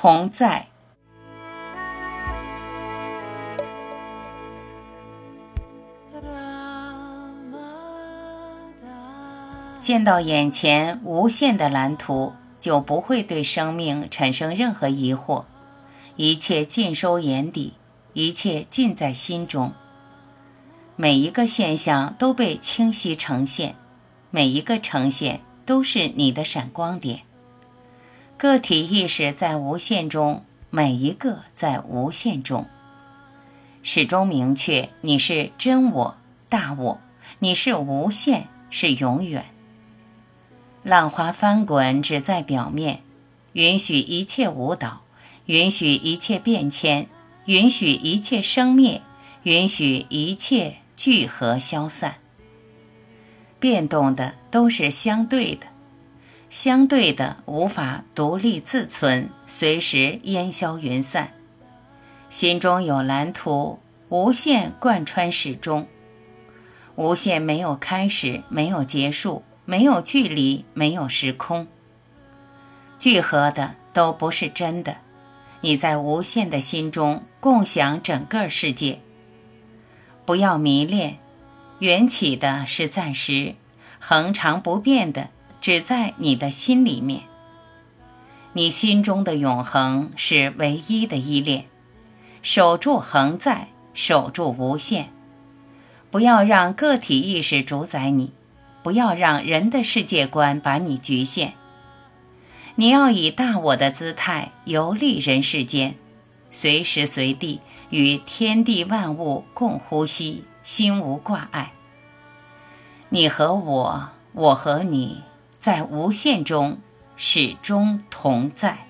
同在。见到眼前无限的蓝图，就不会对生命产生任何疑惑，一切尽收眼底，一切尽在心中。每一个现象都被清晰呈现，每一个呈现都是你的闪光点。个体意识在无限中，每一个在无限中，始终明确你是真我、大我，你是无限，是永远。浪花翻滚，只在表面，允许一切舞蹈，允许一切变迁，允许一切生灭，允许一切聚合消散。变动的都是相对的，相对的无法独立自存，随时烟消云散。心中有蓝图，无限贯穿始终，无限没有开始，没有结束。没有距离，没有时空，聚合的都不是真的。你在无限的心中共享整个世界。不要迷恋，缘起的是暂时，恒常不变的只在你的心里面。你心中的永恒是唯一的依恋，守住恒在，守住无限。不要让个体意识主宰你。不要让人的世界观把你局限。你要以大我的姿态游历人世间，随时随地与天地万物共呼吸，心无挂碍。你和我，我和你，在无限中始终同在。